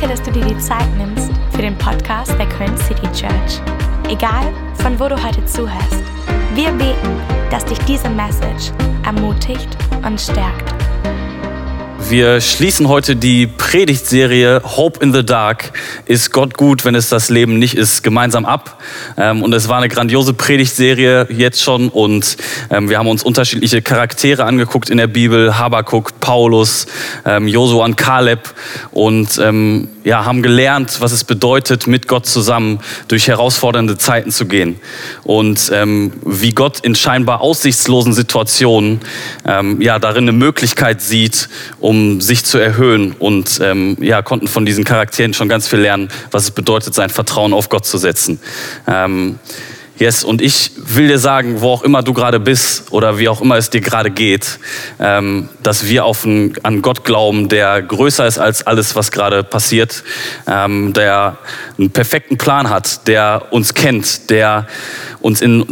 Danke, dass du dir die Zeit nimmst für den Podcast der Köln City Church. Egal, von wo du heute zuhörst, wir beten, dass dich diese Message ermutigt und stärkt. Wir schließen heute die Predigtserie Hope in the Dark. Ist Gott gut, wenn es das Leben nicht ist, gemeinsam ab. Ähm, und es war eine grandiose Predigtserie jetzt schon. Und ähm, wir haben uns unterschiedliche Charaktere angeguckt in der Bibel. Habakuk, Paulus, ähm, Josua und Kaleb. Und ja, haben gelernt, was es bedeutet, mit Gott zusammen durch herausfordernde Zeiten zu gehen. Und wie Gott in scheinbar aussichtslosen Situationen ja, darin eine Möglichkeit sieht, um sich zu erhöhen und ähm, ja, konnten von diesen Charakteren schon ganz viel lernen, was es bedeutet, sein Vertrauen auf Gott zu setzen. Ähm, Yes, und ich will dir sagen, wo auch immer du gerade bist oder wie auch immer es dir gerade geht, ähm, dass wir auf ein, an Gott glauben, der größer ist als alles, was gerade passiert, ähm, der einen perfekten Plan hat, der uns kennt, der uns in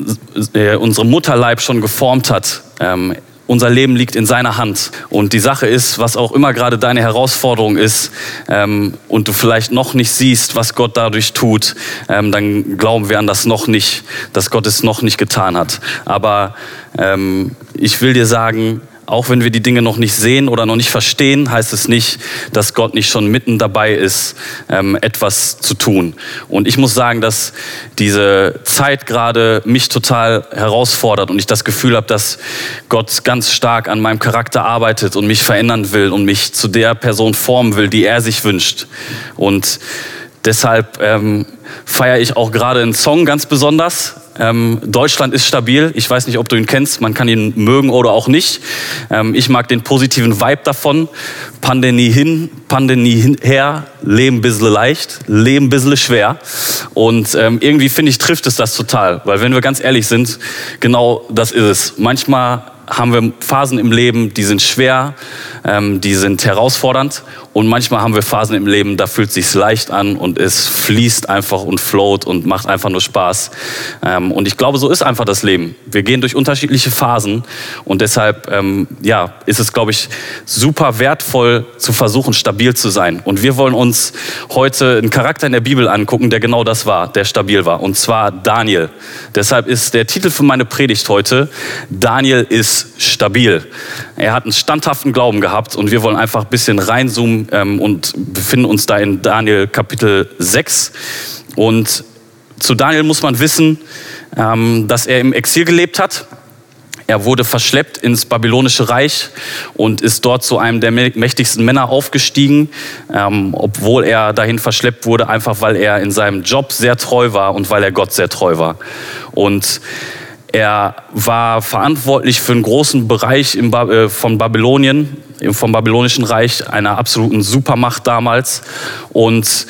äh, unserem Mutterleib schon geformt hat. Ähm, unser Leben liegt in seiner Hand. Und die Sache ist, was auch immer gerade deine Herausforderung ist ähm, und du vielleicht noch nicht siehst, was Gott dadurch tut, ähm, dann glauben wir an das noch nicht, dass Gott es noch nicht getan hat. Aber ähm, ich will dir sagen, auch wenn wir die Dinge noch nicht sehen oder noch nicht verstehen, heißt es nicht, dass Gott nicht schon mitten dabei ist, ähm, etwas zu tun. Und ich muss sagen, dass diese Zeit gerade mich total herausfordert und ich das Gefühl habe, dass Gott ganz stark an meinem Charakter arbeitet und mich verändern will und mich zu der Person formen will, die er sich wünscht. Und deshalb ähm, feiere ich auch gerade einen Song ganz besonders. Ähm, Deutschland ist stabil. Ich weiß nicht, ob du ihn kennst. Man kann ihn mögen oder auch nicht. Ähm, ich mag den positiven Vibe davon. Pandemie hin, Pandemie her, Leben bisschen leicht, Leben bisschen schwer. Und ähm, irgendwie finde ich, trifft es das total. Weil wenn wir ganz ehrlich sind, genau das ist es. Manchmal haben wir Phasen im Leben, die sind schwer, ähm, die sind herausfordernd und manchmal haben wir Phasen im Leben, da fühlt es sich leicht an und es fließt einfach und float und macht einfach nur Spaß. Ähm, und ich glaube, so ist einfach das Leben. Wir gehen durch unterschiedliche Phasen und deshalb ähm, ja, ist es, glaube ich, super wertvoll zu versuchen, stabil zu sein. Und wir wollen uns heute einen Charakter in der Bibel angucken, der genau das war, der stabil war. Und zwar Daniel. Deshalb ist der Titel für meine Predigt heute, Daniel ist stabil. Er hat einen standhaften Glauben gehabt und wir wollen einfach ein bisschen reinzoomen ähm, und befinden uns da in Daniel Kapitel 6. Und zu Daniel muss man wissen, ähm, dass er im Exil gelebt hat. Er wurde verschleppt ins babylonische Reich und ist dort zu einem der mächtigsten Männer aufgestiegen, ähm, obwohl er dahin verschleppt wurde, einfach weil er in seinem Job sehr treu war und weil er Gott sehr treu war. Und er war verantwortlich für einen großen Bereich äh, von Babylonien, vom babylonischen Reich, einer absoluten Supermacht damals und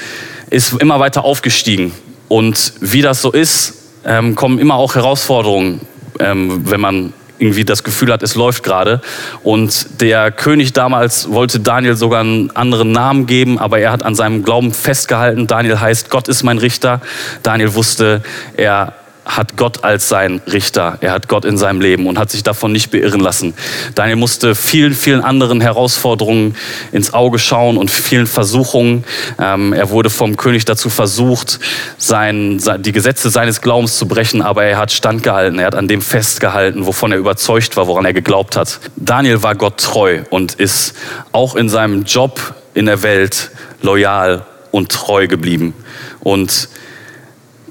ist immer weiter aufgestiegen. Und wie das so ist, ähm, kommen immer auch Herausforderungen, ähm, wenn man irgendwie das Gefühl hat, es läuft gerade. Und der König damals wollte Daniel sogar einen anderen Namen geben, aber er hat an seinem Glauben festgehalten. Daniel heißt, Gott ist mein Richter. Daniel wusste, er hat Gott als sein Richter. Er hat Gott in seinem Leben und hat sich davon nicht beirren lassen. Daniel musste vielen, vielen anderen Herausforderungen ins Auge schauen und vielen Versuchungen. Ähm, er wurde vom König dazu versucht, sein, die Gesetze seines Glaubens zu brechen, aber er hat standgehalten. Er hat an dem festgehalten, wovon er überzeugt war, woran er geglaubt hat. Daniel war Gott treu und ist auch in seinem Job in der Welt loyal und treu geblieben. Und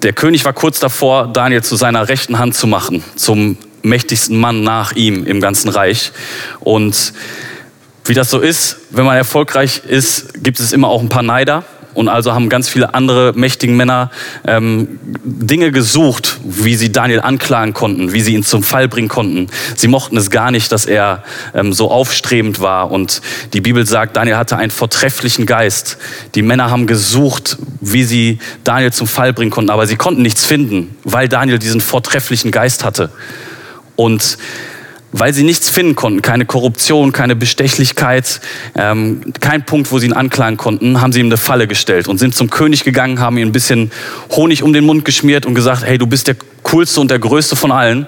der König war kurz davor, Daniel zu seiner rechten Hand zu machen, zum mächtigsten Mann nach ihm im ganzen Reich. Und wie das so ist, wenn man erfolgreich ist, gibt es immer auch ein paar Neider. Und also haben ganz viele andere mächtigen Männer ähm, Dinge gesucht, wie sie Daniel anklagen konnten, wie sie ihn zum Fall bringen konnten. Sie mochten es gar nicht, dass er ähm, so aufstrebend war. Und die Bibel sagt, Daniel hatte einen vortrefflichen Geist. Die Männer haben gesucht, wie sie Daniel zum Fall bringen konnten, aber sie konnten nichts finden, weil Daniel diesen vortrefflichen Geist hatte. Und weil sie nichts finden konnten, keine Korruption, keine Bestechlichkeit, ähm, kein Punkt, wo sie ihn anklagen konnten, haben sie ihm eine Falle gestellt und sind zum König gegangen, haben ihm ein bisschen Honig um den Mund geschmiert und gesagt, hey, du bist der coolste und der größte von allen.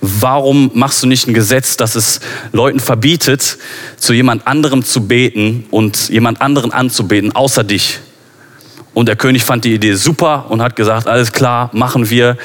Warum machst du nicht ein Gesetz, das es Leuten verbietet, zu jemand anderem zu beten und jemand anderen anzubeten, außer dich? Und der König fand die Idee super und hat gesagt, alles klar, machen wir.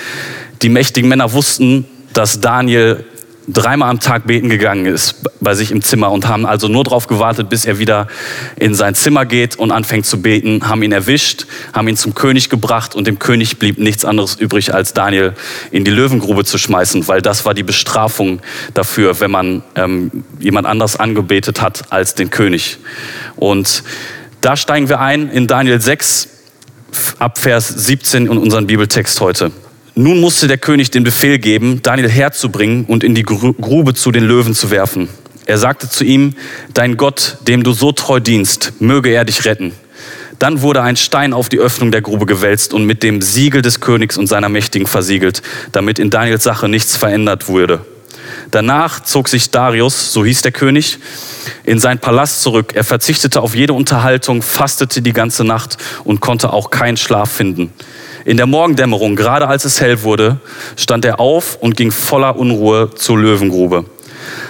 Die mächtigen Männer wussten, dass Daniel dreimal am Tag beten gegangen ist bei sich im Zimmer und haben also nur darauf gewartet, bis er wieder in sein Zimmer geht und anfängt zu beten, haben ihn erwischt, haben ihn zum König gebracht und dem König blieb nichts anderes übrig, als Daniel in die Löwengrube zu schmeißen, weil das war die Bestrafung dafür, wenn man ähm, jemand anders angebetet hat als den König. Und da steigen wir ein in Daniel 6 ab Vers 17 in unseren Bibeltext heute. Nun musste der König den Befehl geben, Daniel herzubringen und in die Grube zu den Löwen zu werfen. Er sagte zu ihm, dein Gott, dem du so treu dienst, möge er dich retten. Dann wurde ein Stein auf die Öffnung der Grube gewälzt und mit dem Siegel des Königs und seiner Mächtigen versiegelt, damit in Daniels Sache nichts verändert wurde. Danach zog sich Darius, so hieß der König, in seinen Palast zurück. Er verzichtete auf jede Unterhaltung, fastete die ganze Nacht und konnte auch keinen Schlaf finden. In der Morgendämmerung, gerade als es hell wurde, stand er auf und ging voller Unruhe zur Löwengrube.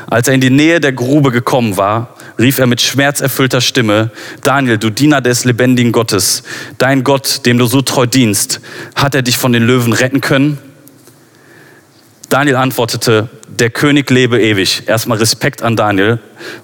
Als er in die Nähe der Grube gekommen war, rief er mit schmerzerfüllter Stimme, Daniel, du Diener des lebendigen Gottes, dein Gott, dem du so treu dienst, hat er dich von den Löwen retten können? Daniel antwortete, der König lebe ewig. Erstmal Respekt an Daniel,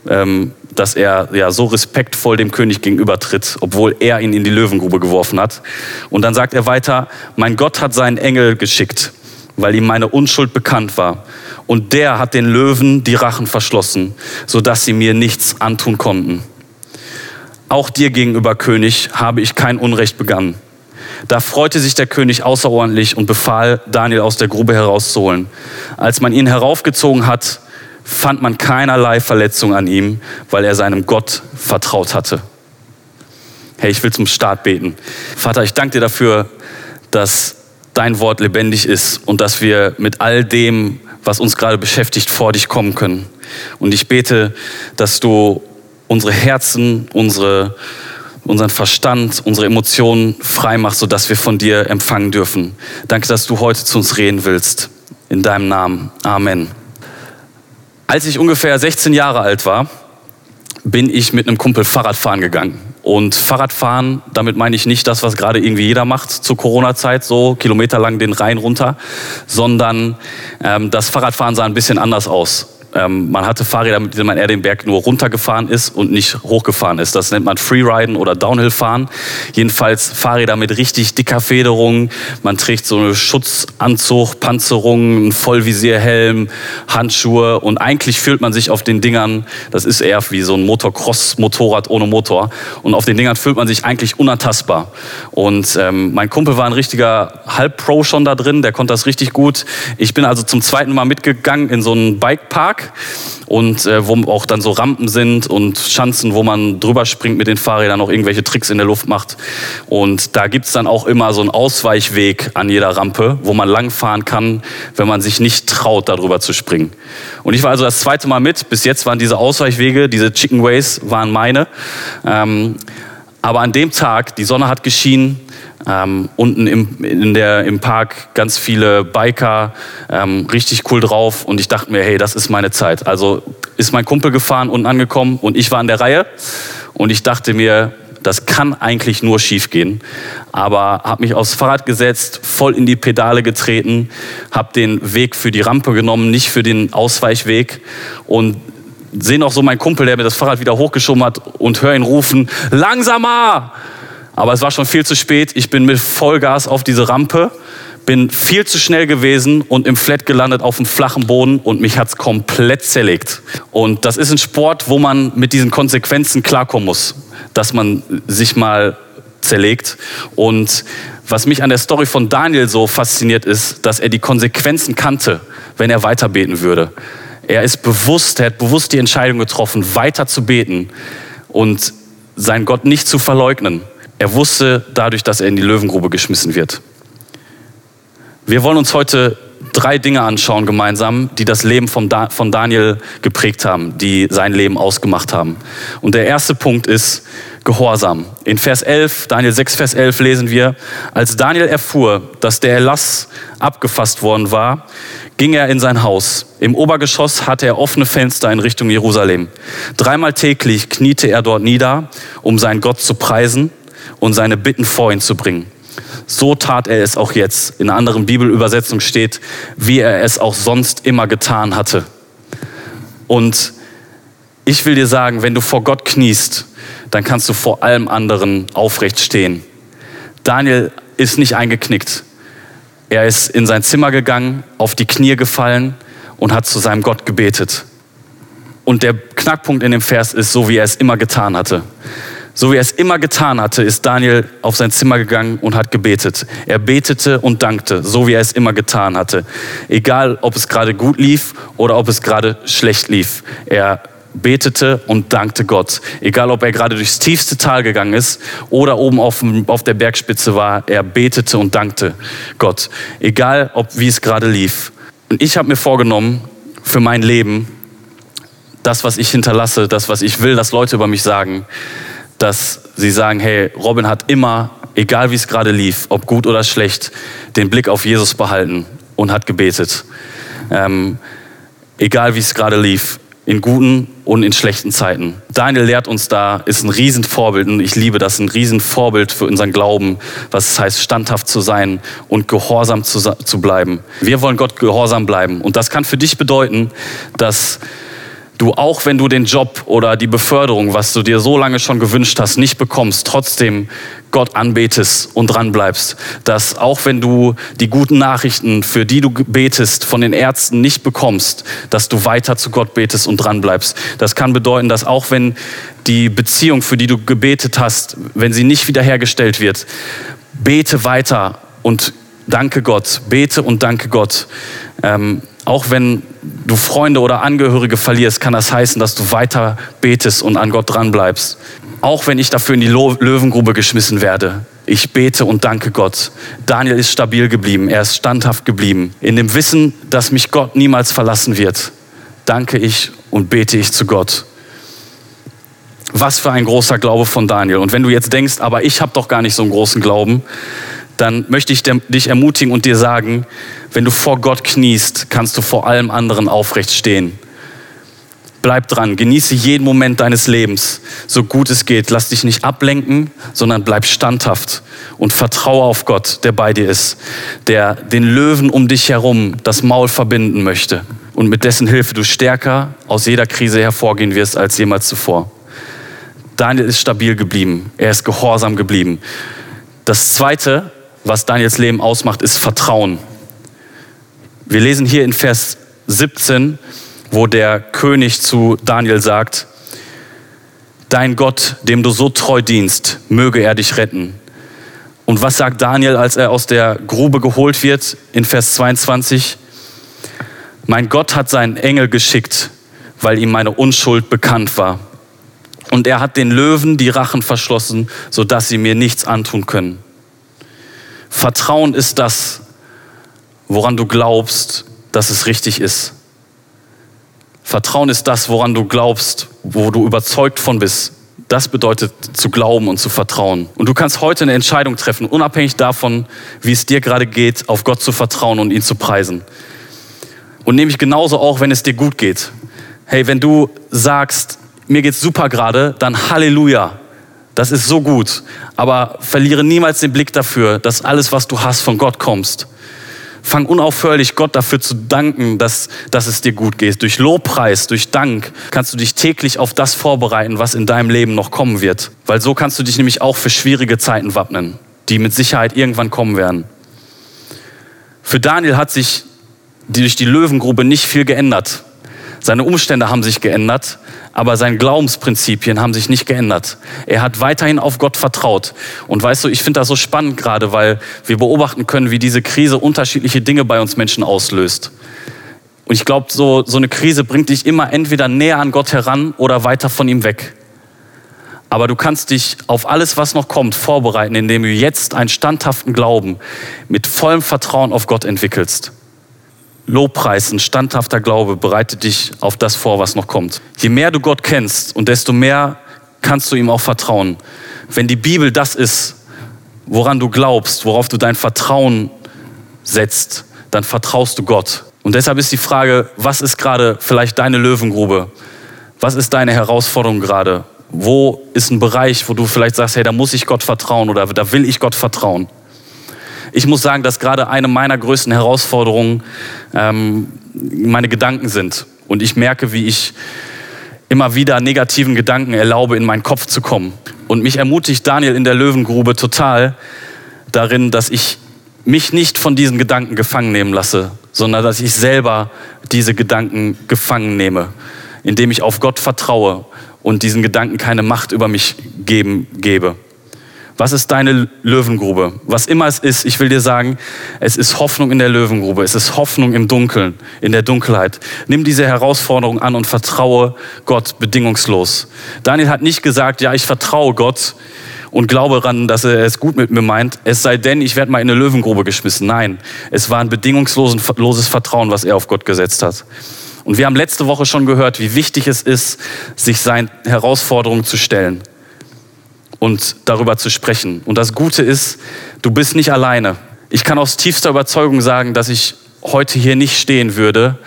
ähm, dass er ja so respektvoll dem König gegenübertritt, obwohl er ihn in die Löwengrube geworfen hat. Und dann sagt er weiter, mein Gott hat seinen Engel geschickt, weil ihm meine Unschuld bekannt war. Und der hat den Löwen die Rachen verschlossen, sodass sie mir nichts antun konnten. Auch dir gegenüber, König, habe ich kein Unrecht begangen. Da freute sich der König außerordentlich und befahl, Daniel aus der Grube herauszuholen. Als man ihn heraufgezogen hat, fand man keinerlei Verletzung an ihm, weil er seinem Gott vertraut hatte. Hey, ich will zum Start beten. Vater, ich danke dir dafür, dass dein Wort lebendig ist und dass wir mit all dem, was uns gerade beschäftigt, vor dich kommen können. Und ich bete, dass du unsere Herzen, unsere, unseren Verstand, unsere Emotionen frei machst, sodass wir von dir empfangen dürfen. Danke, dass du heute zu uns reden willst. In deinem Namen. Amen. Als ich ungefähr 16 Jahre alt war, bin ich mit einem Kumpel Fahrradfahren gegangen. Und Fahrradfahren, damit meine ich nicht das, was gerade irgendwie jeder macht zur Corona-Zeit, so kilometerlang den Rhein runter, sondern ähm, das Fahrradfahren sah ein bisschen anders aus. Ähm, man hatte Fahrräder, mit denen man eher den Berg nur runtergefahren ist und nicht hochgefahren ist. Das nennt man Freeriden oder Downhillfahren. Jedenfalls Fahrräder mit richtig dicker Federung. Man trägt so eine Schutzanzug, Panzerung, einen Vollvisierhelm, Handschuhe und eigentlich fühlt man sich auf den Dingern, das ist eher wie so ein Motocross-Motorrad ohne Motor und auf den Dingern fühlt man sich eigentlich unantastbar. Und ähm, mein Kumpel war ein richtiger Halbpro schon da drin, der konnte das richtig gut. Ich bin also zum zweiten Mal mitgegangen in so einen Bikepark Park und äh, wo auch dann so Rampen sind und Schanzen, wo man drüber springt mit den Fahrrädern, auch irgendwelche Tricks in der Luft macht. Und da gibt es dann auch immer so einen Ausweichweg an jeder Rampe, wo man langfahren kann, wenn man sich nicht traut, darüber zu springen. Und ich war also das zweite Mal mit. Bis jetzt waren diese Ausweichwege, diese Chicken Ways, waren meine. Ähm, aber an dem Tag, die Sonne hat geschienen, ähm, unten im, in der, im Park ganz viele Biker, ähm, richtig cool drauf. Und ich dachte mir, hey, das ist meine Zeit. Also ist mein Kumpel gefahren, unten angekommen und ich war an der Reihe. Und ich dachte mir, das kann eigentlich nur schief gehen. Aber habe mich aufs Fahrrad gesetzt, voll in die Pedale getreten, habe den Weg für die Rampe genommen, nicht für den Ausweichweg. Und sehe noch so meinen Kumpel, der mir das Fahrrad wieder hochgeschoben hat und höre ihn rufen, langsamer! Aber es war schon viel zu spät. Ich bin mit Vollgas auf diese Rampe, bin viel zu schnell gewesen und im Flat gelandet auf dem flachen Boden und mich hat's komplett zerlegt. Und das ist ein Sport, wo man mit diesen Konsequenzen klarkommen muss, dass man sich mal zerlegt. Und was mich an der Story von Daniel so fasziniert ist, dass er die Konsequenzen kannte, wenn er weiter beten würde. Er ist bewusst, er hat bewusst die Entscheidung getroffen, weiter zu beten und seinen Gott nicht zu verleugnen. Er wusste dadurch, dass er in die Löwengrube geschmissen wird. Wir wollen uns heute drei Dinge anschauen gemeinsam, die das Leben von, Daniel geprägt haben, die sein Leben ausgemacht haben. Und der erste Punkt ist Gehorsam. In Vers 11, Daniel 6, Vers 11 lesen wir, als Daniel erfuhr, dass der Erlass abgefasst worden war, ging er in sein Haus. Im Obergeschoss hatte er offene Fenster in Richtung Jerusalem. Dreimal täglich kniete er dort nieder, um seinen Gott zu preisen und seine Bitten vor ihn zu bringen. So tat er es auch jetzt. In einer anderen Bibelübersetzung steht, wie er es auch sonst immer getan hatte. Und ich will dir sagen, wenn du vor Gott kniest, dann kannst du vor allem anderen aufrecht stehen. Daniel ist nicht eingeknickt. Er ist in sein Zimmer gegangen, auf die Knie gefallen und hat zu seinem Gott gebetet. Und der Knackpunkt in dem Vers ist, so wie er es immer getan hatte. So wie er es immer getan hatte, ist Daniel auf sein Zimmer gegangen und hat gebetet. Er betete und dankte, so wie er es immer getan hatte. Egal, ob es gerade gut lief oder ob es gerade schlecht lief. Er betete und dankte Gott. Egal, ob er gerade durchs tiefste Tal gegangen ist oder oben auf, auf der Bergspitze war, er betete und dankte Gott. Egal, ob wie es gerade lief. Und ich habe mir vorgenommen, für mein Leben, das, was ich hinterlasse, das, was ich will, dass Leute über mich sagen, dass sie sagen, hey, Robin hat immer, egal wie es gerade lief, ob gut oder schlecht, den Blick auf Jesus behalten und hat gebetet. Ähm, egal wie es gerade lief, in guten und in schlechten Zeiten. Daniel lehrt uns da, ist ein Riesenvorbild und ich liebe das, ein Riesenvorbild für unseren Glauben, was es heißt, standhaft zu sein und gehorsam zu, zu bleiben. Wir wollen Gott gehorsam bleiben und das kann für dich bedeuten, dass du auch wenn du den Job oder die Beförderung, was du dir so lange schon gewünscht hast, nicht bekommst, trotzdem Gott anbetest und dran bleibst. Dass auch wenn du die guten Nachrichten, für die du betest, von den Ärzten nicht bekommst, dass du weiter zu Gott betest und dran bleibst. Das kann bedeuten, dass auch wenn die Beziehung, für die du gebetet hast, wenn sie nicht wiederhergestellt wird, bete weiter und danke Gott, bete und danke Gott. Ähm, auch wenn du Freunde oder Angehörige verlierst, kann das heißen, dass du weiter betest und an Gott dran bleibst. Auch wenn ich dafür in die Löwengrube geschmissen werde. Ich bete und danke Gott. Daniel ist stabil geblieben, er ist standhaft geblieben. In dem Wissen, dass mich Gott niemals verlassen wird, danke ich und bete ich zu Gott. Was für ein großer Glaube von Daniel. Und wenn du jetzt denkst, aber ich habe doch gar nicht so einen großen Glauben, dann möchte ich dich ermutigen und dir sagen, wenn du vor Gott kniest, kannst du vor allem anderen aufrecht stehen. Bleib dran, genieße jeden Moment deines Lebens, so gut es geht. Lass dich nicht ablenken, sondern bleib standhaft und vertraue auf Gott, der bei dir ist, der den Löwen um dich herum das Maul verbinden möchte und mit dessen Hilfe du stärker aus jeder Krise hervorgehen wirst als jemals zuvor. Daniel ist stabil geblieben, er ist gehorsam geblieben. Das Zweite, was Daniels Leben ausmacht, ist Vertrauen. Wir lesen hier in Vers 17, wo der König zu Daniel sagt, Dein Gott, dem du so treu dienst, möge er dich retten. Und was sagt Daniel, als er aus der Grube geholt wird in Vers 22? Mein Gott hat seinen Engel geschickt, weil ihm meine Unschuld bekannt war. Und er hat den Löwen die Rachen verschlossen, sodass sie mir nichts antun können. Vertrauen ist das, woran du glaubst, dass es richtig ist. Vertrauen ist das, woran du glaubst, wo du überzeugt von bist. Das bedeutet zu glauben und zu vertrauen. Und du kannst heute eine Entscheidung treffen, unabhängig davon, wie es dir gerade geht, auf Gott zu vertrauen und ihn zu preisen. Und nämlich genauso auch, wenn es dir gut geht. Hey, wenn du sagst, mir geht's super gerade, dann Halleluja. Das ist so gut. Aber verliere niemals den Blick dafür, dass alles, was du hast, von Gott kommst. Fang unaufhörlich Gott dafür zu danken, dass, dass es dir gut geht. Durch Lobpreis, durch Dank kannst du dich täglich auf das vorbereiten, was in deinem Leben noch kommen wird. Weil so kannst du dich nämlich auch für schwierige Zeiten wappnen, die mit Sicherheit irgendwann kommen werden. Für Daniel hat sich durch die Löwengrube nicht viel geändert. Seine Umstände haben sich geändert, aber seine Glaubensprinzipien haben sich nicht geändert. Er hat weiterhin auf Gott vertraut. Und weißt du, ich finde das so spannend gerade, weil wir beobachten können, wie diese Krise unterschiedliche Dinge bei uns Menschen auslöst. Und ich glaube, so, so eine Krise bringt dich immer entweder näher an Gott heran oder weiter von ihm weg. Aber du kannst dich auf alles, was noch kommt, vorbereiten, indem du jetzt einen standhaften Glauben mit vollem Vertrauen auf Gott entwickelst. Lobpreis, ein standhafter Glaube bereitet dich auf das vor, was noch kommt. Je mehr du Gott kennst und desto mehr kannst du ihm auch vertrauen. Wenn die Bibel das ist, woran du glaubst, worauf du dein Vertrauen setzt, dann vertraust du Gott. Und deshalb ist die Frage, was ist gerade vielleicht deine Löwengrube? Was ist deine Herausforderung gerade? Wo ist ein Bereich, wo du vielleicht sagst, hey, da muss ich Gott vertrauen oder da will ich Gott vertrauen? Ich muss sagen, dass gerade eine meiner größten Herausforderungen ähm, meine Gedanken sind. Und ich merke, wie ich immer wieder negativen Gedanken erlaube, in meinen Kopf zu kommen. Und mich ermutigt Daniel in der Löwengrube total darin, dass ich mich nicht von diesen Gedanken gefangen nehmen lasse, sondern dass ich selber diese Gedanken gefangen nehme, indem ich auf Gott vertraue und diesen Gedanken keine Macht über mich geben, gebe. Was ist deine Löwengrube? Was immer es ist, ich will dir sagen, es ist Hoffnung in der Löwengrube. Es ist Hoffnung im Dunkeln, in der Dunkelheit. Nimm diese Herausforderung an und vertraue Gott bedingungslos. Daniel hat nicht gesagt, ja, ich vertraue Gott und glaube daran, dass er es gut mit mir meint. Es sei denn, ich werde mal in eine Löwengrube geschmissen. Nein, es war ein bedingungsloses Vertrauen, was er auf Gott gesetzt hat. Und wir haben letzte Woche schon gehört, wie wichtig es ist, sich seinen Herausforderungen zu stellen und darüber zu sprechen. Und das Gute ist, du bist nicht alleine. Ich kann aus tiefster Überzeugung sagen, dass ich heute hier nicht stehen würde,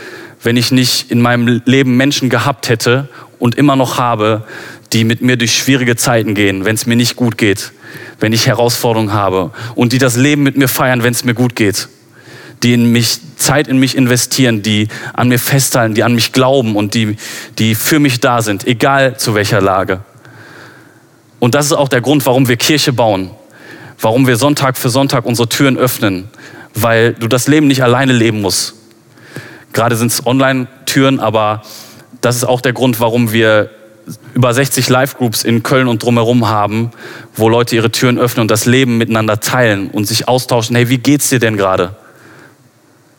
wenn ich nicht in meinem Leben Menschen gehabt hätte und immer noch habe, die mit mir durch schwierige Zeiten gehen, wenn es mir nicht gut geht, wenn ich Herausforderungen habe und die das Leben mit mir feiern, wenn es mir gut geht, die in mich Zeit in mich investieren, die an mir festhalten, die an mich glauben und die die für mich da sind, egal zu welcher Lage. Und das ist auch der Grund, warum wir Kirche bauen, warum wir Sonntag für Sonntag unsere Türen öffnen, weil du das Leben nicht alleine leben musst. Gerade sind es Online-Türen, aber das ist auch der Grund, warum wir über 60 Live-Groups in Köln und drumherum haben, wo Leute ihre Türen öffnen und das Leben miteinander teilen und sich austauschen. Hey, wie geht's dir denn gerade?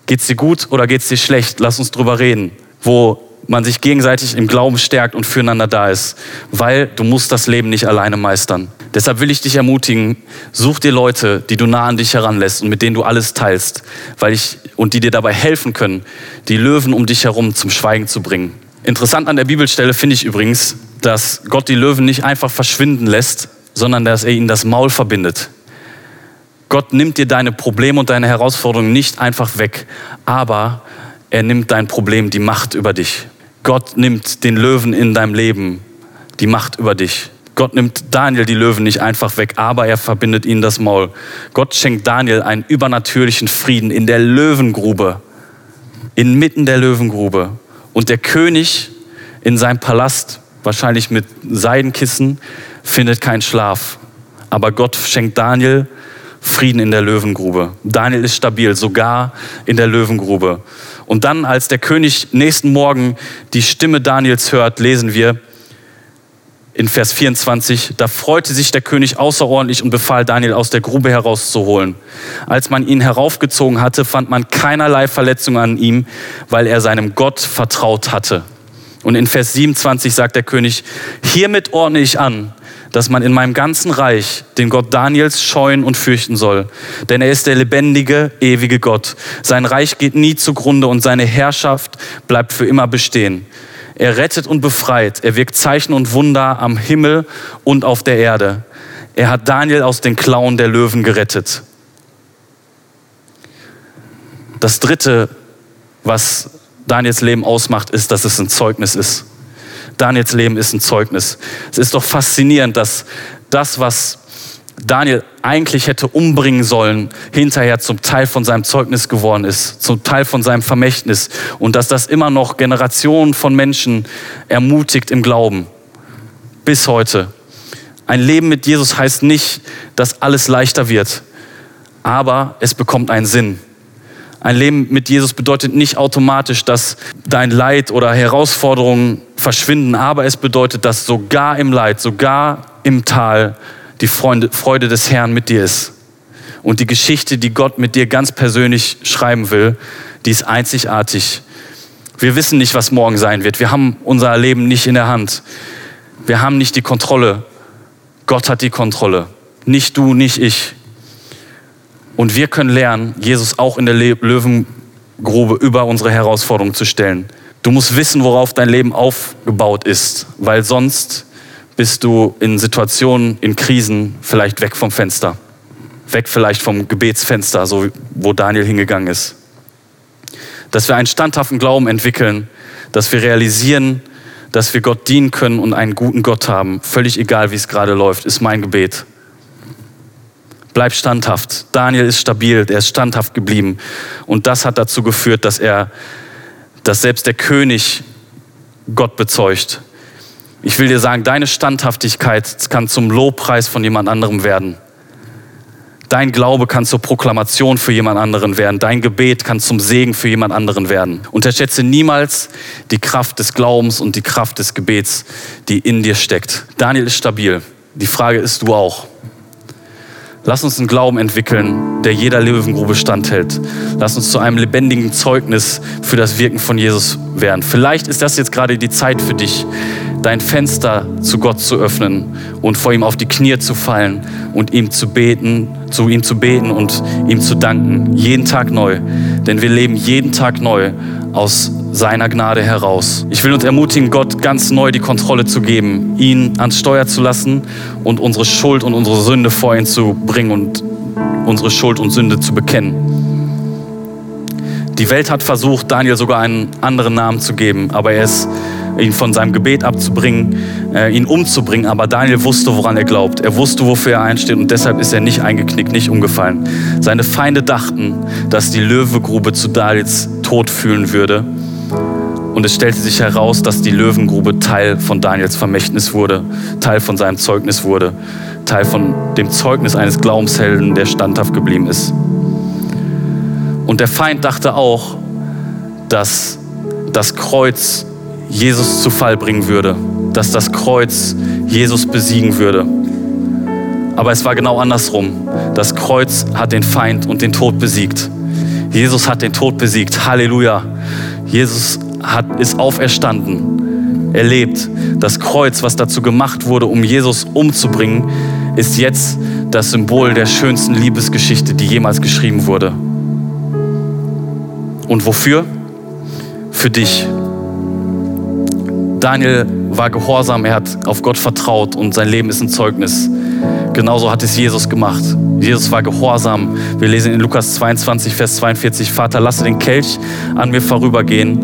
Geht's dir gut oder geht's dir schlecht? Lass uns drüber reden. Wo man sich gegenseitig im Glauben stärkt und füreinander da ist, weil du musst das Leben nicht alleine meistern. Deshalb will ich dich ermutigen, such dir Leute, die du nah an dich heranlässt und mit denen du alles teilst, weil ich und die dir dabei helfen können, die Löwen um dich herum zum Schweigen zu bringen. Interessant an der Bibelstelle finde ich übrigens, dass Gott die Löwen nicht einfach verschwinden lässt, sondern dass er ihnen das Maul verbindet. Gott nimmt dir deine Probleme und deine Herausforderungen nicht einfach weg, aber er nimmt dein Problem die Macht über dich. Gott nimmt den Löwen in deinem Leben die Macht über dich. Gott nimmt Daniel die Löwen nicht einfach weg, aber er verbindet ihnen das Maul. Gott schenkt Daniel einen übernatürlichen Frieden in der Löwengrube, inmitten der Löwengrube. Und der König in seinem Palast, wahrscheinlich mit Seidenkissen, findet keinen Schlaf. Aber Gott schenkt Daniel Frieden in der Löwengrube. Daniel ist stabil, sogar in der Löwengrube. Und dann, als der König nächsten Morgen die Stimme Daniels hört, lesen wir in Vers 24, da freute sich der König außerordentlich und befahl Daniel aus der Grube herauszuholen. Als man ihn heraufgezogen hatte, fand man keinerlei Verletzung an ihm, weil er seinem Gott vertraut hatte. Und in Vers 27 sagt der König, hiermit ordne ich an, dass man in meinem ganzen Reich den Gott Daniels scheuen und fürchten soll. Denn er ist der lebendige, ewige Gott. Sein Reich geht nie zugrunde und seine Herrschaft bleibt für immer bestehen. Er rettet und befreit. Er wirkt Zeichen und Wunder am Himmel und auf der Erde. Er hat Daniel aus den Klauen der Löwen gerettet. Das dritte, was Daniels Leben ausmacht, ist, dass es ein Zeugnis ist. Daniels Leben ist ein Zeugnis. Es ist doch faszinierend, dass das, was Daniel eigentlich hätte umbringen sollen, hinterher zum Teil von seinem Zeugnis geworden ist, zum Teil von seinem Vermächtnis und dass das immer noch Generationen von Menschen ermutigt im Glauben. Bis heute. Ein Leben mit Jesus heißt nicht, dass alles leichter wird, aber es bekommt einen Sinn. Ein Leben mit Jesus bedeutet nicht automatisch, dass dein Leid oder Herausforderungen verschwinden, aber es bedeutet, dass sogar im Leid, sogar im Tal die Freude, des Herrn mit dir ist. Und die Geschichte, die Gott mit dir ganz persönlich schreiben will, die ist einzigartig. Wir wissen nicht, was morgen sein wird. Wir haben unser Leben nicht in der Hand. Wir haben nicht die Kontrolle. Gott hat die Kontrolle. Nicht du, nicht ich. Und wir können lernen, Jesus auch in der Löwengrube über unsere Herausforderungen zu stellen. Du musst wissen, worauf dein Leben aufgebaut ist, weil sonst bist du in Situationen, in Krisen vielleicht weg vom Fenster. Weg vielleicht vom Gebetsfenster, so wo Daniel hingegangen ist. Dass wir einen standhaften Glauben entwickeln, dass wir realisieren, dass wir Gott dienen können und einen guten Gott haben, völlig egal, wie es gerade läuft, ist mein Gebet. Bleib standhaft. Daniel ist stabil, er ist standhaft geblieben. Und das hat dazu geführt, dass er, dass selbst der König Gott bezeugt. Ich will dir sagen, deine Standhaftigkeit kann zum Lobpreis von jemand anderem werden. Dein Glaube kann zur Proklamation für jemand anderen werden. Dein Gebet kann zum Segen für jemand anderen werden. Unterschätze niemals die Kraft des Glaubens und die Kraft des Gebets, die in dir steckt. Daniel ist stabil. Die Frage ist du auch. Lass uns einen Glauben entwickeln, der jeder Löwengrube standhält. Lass uns zu einem lebendigen Zeugnis für das Wirken von Jesus werden. Vielleicht ist das jetzt gerade die Zeit für dich, dein Fenster zu Gott zu öffnen und vor ihm auf die Knie zu fallen und ihm zu beten, zu ihm zu beten und ihm zu danken. Jeden Tag neu. Denn wir leben jeden Tag neu aus seiner Gnade heraus. Ich will uns ermutigen, Gott ganz neu die Kontrolle zu geben, ihn ans Steuer zu lassen und unsere Schuld und unsere Sünde vor ihn zu bringen und unsere Schuld und Sünde zu bekennen. Die Welt hat versucht, Daniel sogar einen anderen Namen zu geben, aber er ist ihn von seinem Gebet abzubringen, äh, ihn umzubringen. Aber Daniel wusste, woran er glaubt. Er wusste, wofür er einsteht und deshalb ist er nicht eingeknickt, nicht umgefallen. Seine Feinde dachten, dass die Löwegrube zu Daniels Tod fühlen würde. Und es stellte sich heraus, dass die Löwengrube Teil von Daniels Vermächtnis wurde, Teil von seinem Zeugnis wurde, Teil von dem Zeugnis eines Glaubenshelden, der standhaft geblieben ist. Und der Feind dachte auch, dass das Kreuz Jesus zu Fall bringen würde, dass das Kreuz Jesus besiegen würde. Aber es war genau andersrum. Das Kreuz hat den Feind und den Tod besiegt. Jesus hat den Tod besiegt. Halleluja. Jesus hat, ist auferstanden. Er lebt. Das Kreuz, was dazu gemacht wurde, um Jesus umzubringen, ist jetzt das Symbol der schönsten Liebesgeschichte, die jemals geschrieben wurde. Und wofür? Für dich. Daniel war gehorsam, er hat auf Gott vertraut und sein Leben ist ein Zeugnis. Genauso hat es Jesus gemacht. Jesus war gehorsam. Wir lesen in Lukas 22, Vers 42, Vater, lasse den Kelch an mir vorübergehen,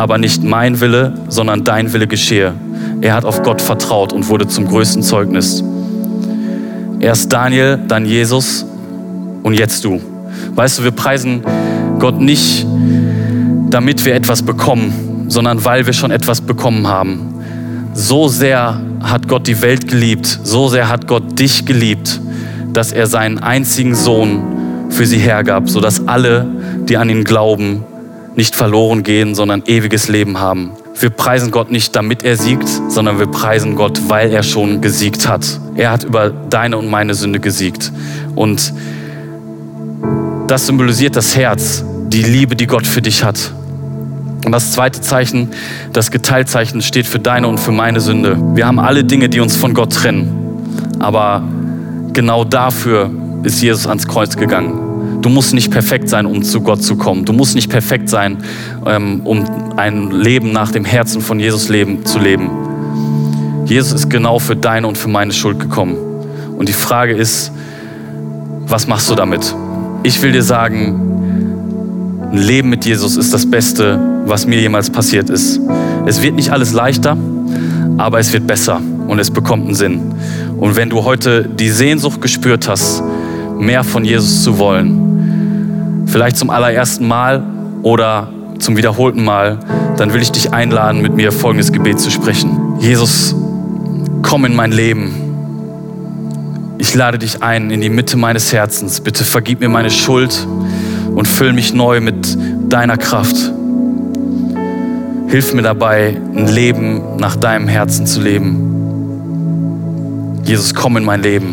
aber nicht mein Wille, sondern dein Wille geschehe. Er hat auf Gott vertraut und wurde zum größten Zeugnis. Erst Daniel, dann Jesus und jetzt du. Weißt du, wir preisen Gott nicht, damit wir etwas bekommen, sondern weil wir schon etwas bekommen haben. So sehr hat Gott die Welt geliebt, so sehr hat Gott dich geliebt, dass er seinen einzigen Sohn für sie hergab, sodass alle, die an ihn glauben, nicht verloren gehen, sondern ewiges Leben haben. Wir preisen Gott nicht, damit er siegt, sondern wir preisen Gott, weil er schon gesiegt hat. Er hat über deine und meine Sünde gesiegt. Und das symbolisiert das Herz, die Liebe, die Gott für dich hat. Und das zweite Zeichen, das Geteiltzeichen, steht für deine und für meine Sünde. Wir haben alle Dinge, die uns von Gott trennen. Aber genau dafür ist Jesus ans Kreuz gegangen. Du musst nicht perfekt sein, um zu Gott zu kommen. Du musst nicht perfekt sein, ähm, um ein Leben nach dem Herzen von Jesus leben, zu leben. Jesus ist genau für deine und für meine Schuld gekommen. Und die Frage ist, was machst du damit? Ich will dir sagen, ein Leben mit Jesus ist das Beste, was mir jemals passiert ist. Es wird nicht alles leichter, aber es wird besser und es bekommt einen Sinn. Und wenn du heute die Sehnsucht gespürt hast, mehr von Jesus zu wollen, vielleicht zum allerersten Mal oder zum wiederholten Mal, dann will ich dich einladen, mit mir folgendes Gebet zu sprechen. Jesus, komm in mein Leben ich lade dich ein in die Mitte meines Herzens. Bitte vergib mir meine Schuld und füll mich neu mit deiner Kraft. Hilf mir dabei, ein Leben nach deinem Herzen zu leben. Jesus, komm in mein Leben.